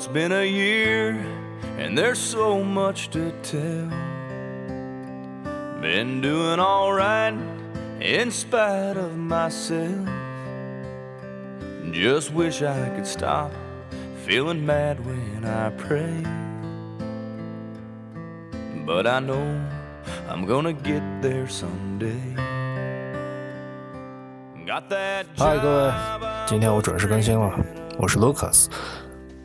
it's been a year and there's so much to tell. Been doing alright in spite of myself. Just wish I could stop feeling mad when I pray. But I know I'm gonna get there someday. Got that 嗨，各位， job 今天我准时更新了，我是 Lucas。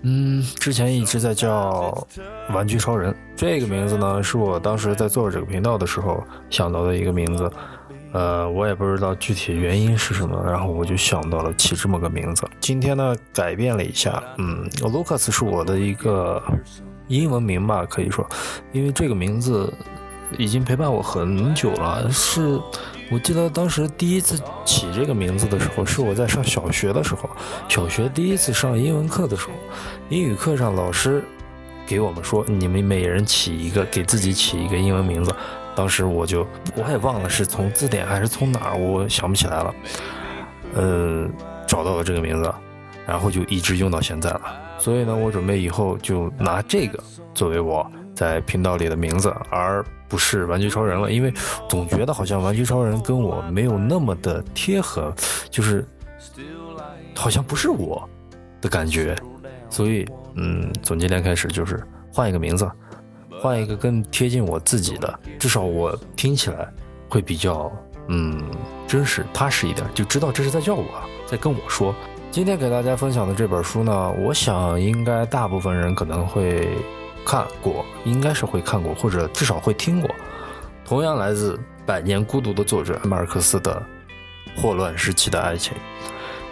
嗯，之前一直在叫玩具超人这个名字呢，是我当时在做这个频道的时候想到的一个名字。呃，我也不知道具体原因是什么，然后我就想到了起这么个名字。今天呢，改变了一下，嗯，Lucas 是我的一个英文名吧，可以说，因为这个名字已经陪伴我很久了。是我记得当时第一次起这个名字的时候，是我在上小学的时候，小学第一次上英文课的时候，英语课上老师给我们说，你们每人起一个，给自己起一个英文名字。当时我就我也忘了是从字典还是从哪儿，我想不起来了。呃，找到了这个名字，然后就一直用到现在了。所以呢，我准备以后就拿这个作为我在频道里的名字，而不是玩具超人了，因为总觉得好像玩具超人跟我没有那么的贴合，就是好像不是我的感觉。所以，嗯，从今天开始就是换一个名字，换一个更贴近我自己的，至少我听起来会比较嗯真实踏实一点，就知道这是在叫我，在跟我说。今天给大家分享的这本书呢，我想应该大部分人可能会看过，应该是会看过，或者至少会听过。同样来自《百年孤独》的作者马尔克斯的《霍乱时期的爱情》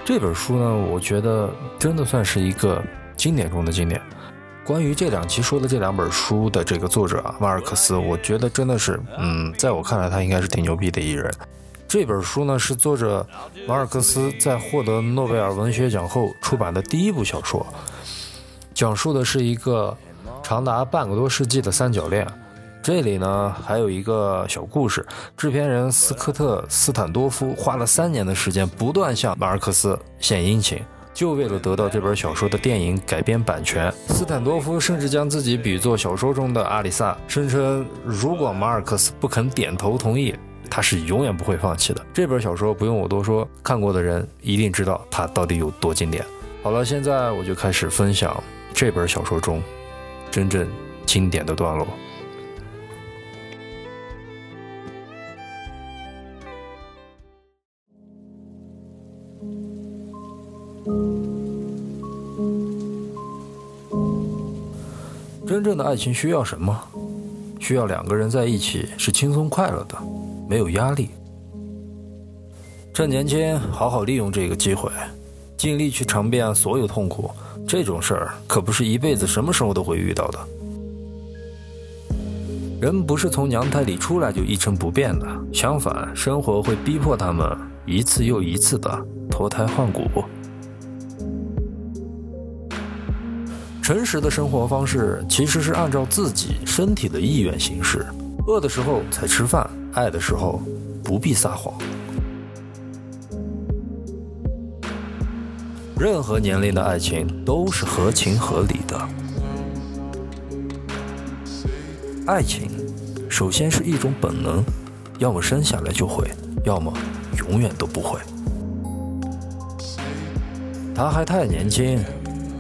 这本书呢，我觉得真的算是一个经典中的经典。关于这两期说的这两本书的这个作者啊，马尔克斯，我觉得真的是，嗯，在我看来他应该是挺牛逼的一人。这本书呢是作者马尔克斯在获得诺贝尔文学奖后出版的第一部小说，讲述的是一个长达半个多世纪的三角恋。这里呢还有一个小故事，制片人斯科特·斯坦多夫花了三年的时间，不断向马尔克斯献殷勤。就为了得到这本小说的电影改编版权，斯坦多夫甚至将自己比作小说中的阿里萨，声称如果马尔克斯不肯点头同意，他是永远不会放弃的。这本小说不用我多说，看过的人一定知道它到底有多经典。好了，现在我就开始分享这本小说中真正经典的段落。真正的爱情需要什么？需要两个人在一起是轻松快乐的，没有压力。趁年轻，好好利用这个机会，尽力去尝遍所有痛苦。这种事儿可不是一辈子什么时候都会遇到的。人不是从娘胎里出来就一成不变的，相反，生活会逼迫他们一次又一次的脱胎换骨。诚实的生活方式其实是按照自己身体的意愿行事，饿的时候才吃饭，爱的时候不必撒谎。任何年龄的爱情都是合情合理的。爱情首先是一种本能，要么生下来就会，要么永远都不会。他还太年轻。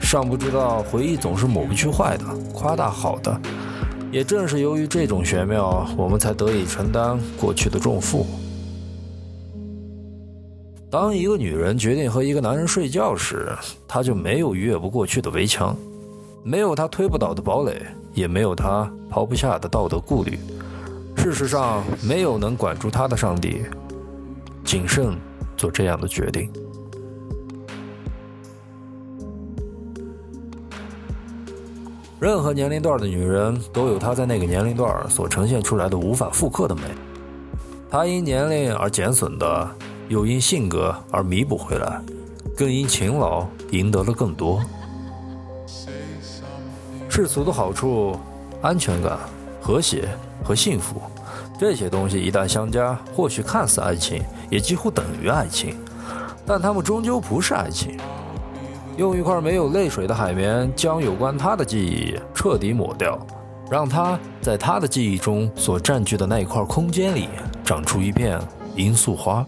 尚不知道回忆总是抹不去坏的，夸大好的。也正是由于这种玄妙，我们才得以承担过去的重负。当一个女人决定和一个男人睡觉时，她就没有越不过去的围墙，没有她推不倒的堡垒，也没有她抛不下的道德顾虑。事实上，没有能管住她的上帝，谨慎做这样的决定。任何年龄段的女人都有她在那个年龄段所呈现出来的无法复刻的美，她因年龄而减损的，又因性格而弥补回来，更因勤劳赢得了更多。世俗的好处、安全感、和谐和幸福，这些东西一旦相加，或许看似爱情，也几乎等于爱情，但他们终究不是爱情。用一块没有泪水的海绵将有关他的记忆彻底抹掉，让他在他的记忆中所占据的那一块空间里长出一片罂粟花。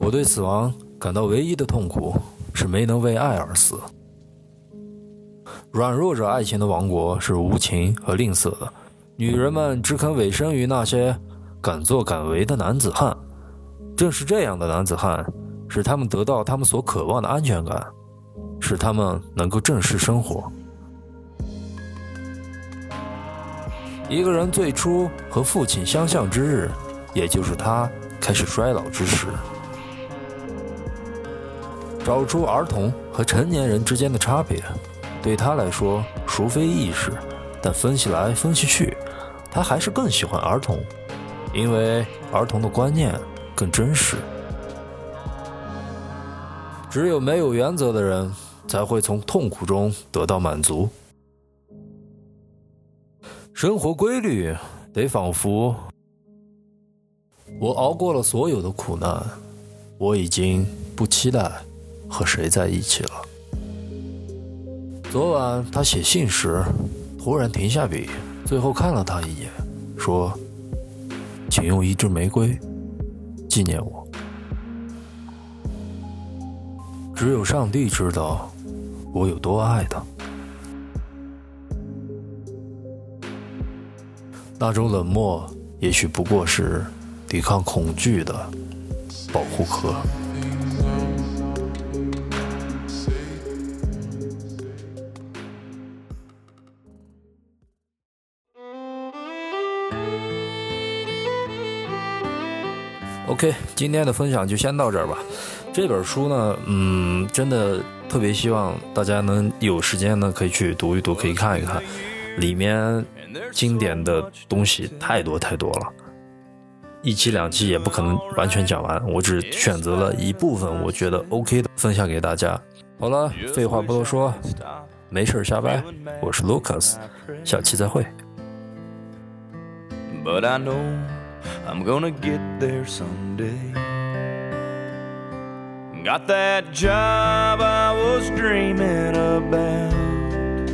我对死亡感到唯一的痛苦是没能为爱而死。软弱者爱情的王国是无情和吝啬的，女人们只肯委身于那些敢作敢为的男子汉。正是这样的男子汉，使他们得到他们所渴望的安全感，使他们能够正视生活。一个人最初和父亲相像之日，也就是他开始衰老之时。找出儿童和成年人之间的差别。对他来说，孰非易事，但分析来分析去，他还是更喜欢儿童，因为儿童的观念更真实。只有没有原则的人，才会从痛苦中得到满足。生活规律得仿佛我熬过了所有的苦难，我已经不期待和谁在一起了。昨晚他写信时，突然停下笔，最后看了他一眼，说：“请用一支玫瑰纪念我。”只有上帝知道我有多爱他。那种冷漠，也许不过是抵抗恐惧的保护壳。OK，今天的分享就先到这儿吧。这本书呢，嗯，真的特别希望大家能有时间呢，可以去读一读，可以看一看。里面经典的东西太多太多了，一期两期也不可能完全讲完。我只选择了一部分我觉得 OK 的分享给大家。好了，废话不多说，没事瞎掰。我是 Lucas，下期再会。I'm gonna get there someday. Got that job I was dreaming about.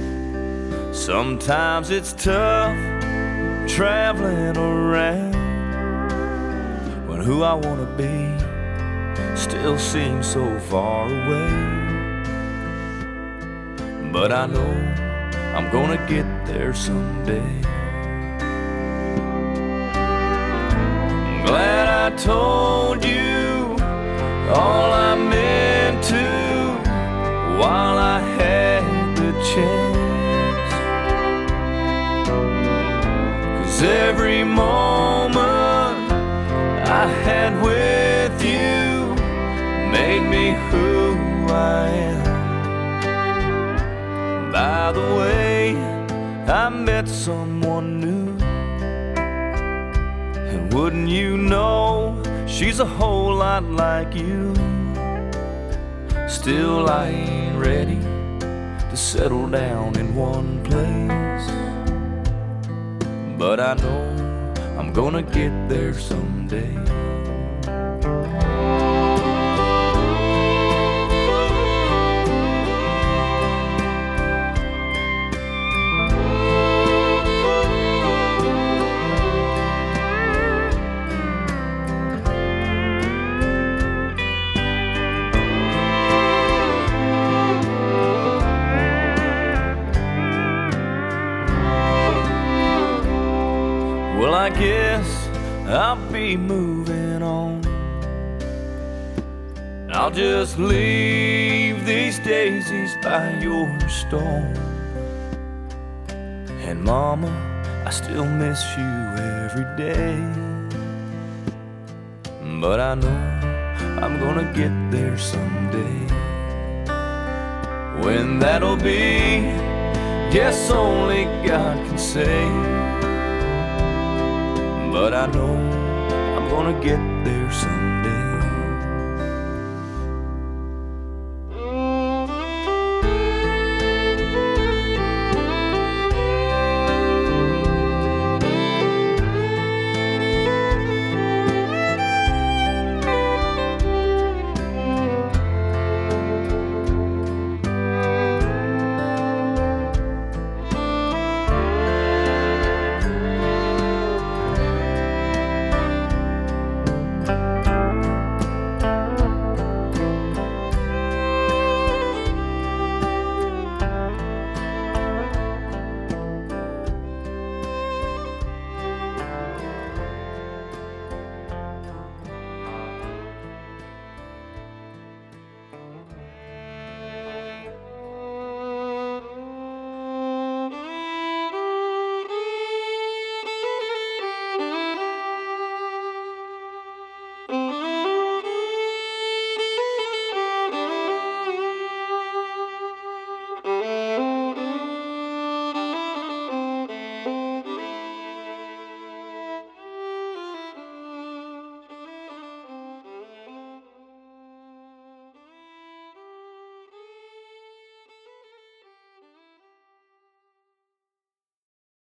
Sometimes it's tough traveling around when who I wanna be still seems so far away. But I know I'm gonna get there someday. Told you all I meant to while I had the chance. Cause every moment I had with you made me who I am. By the way, I met someone new. Wouldn't you know she's a whole lot like you? Still, I ain't ready to settle down in one place. But I know I'm gonna get there someday. Guess I'll be moving on. I'll just leave these daisies by your stone. And Mama, I still miss you every day. But I know I'm gonna get there someday. When that'll be, guess only God can say. But I know I'm gonna get there someday.